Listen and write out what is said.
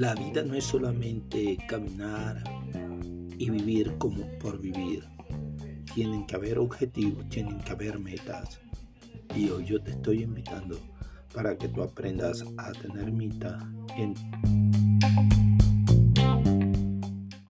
La vida no es solamente caminar y vivir como por vivir. Tienen que haber objetivos, tienen que haber metas. Y hoy yo te estoy invitando para que tú aprendas a tener meta en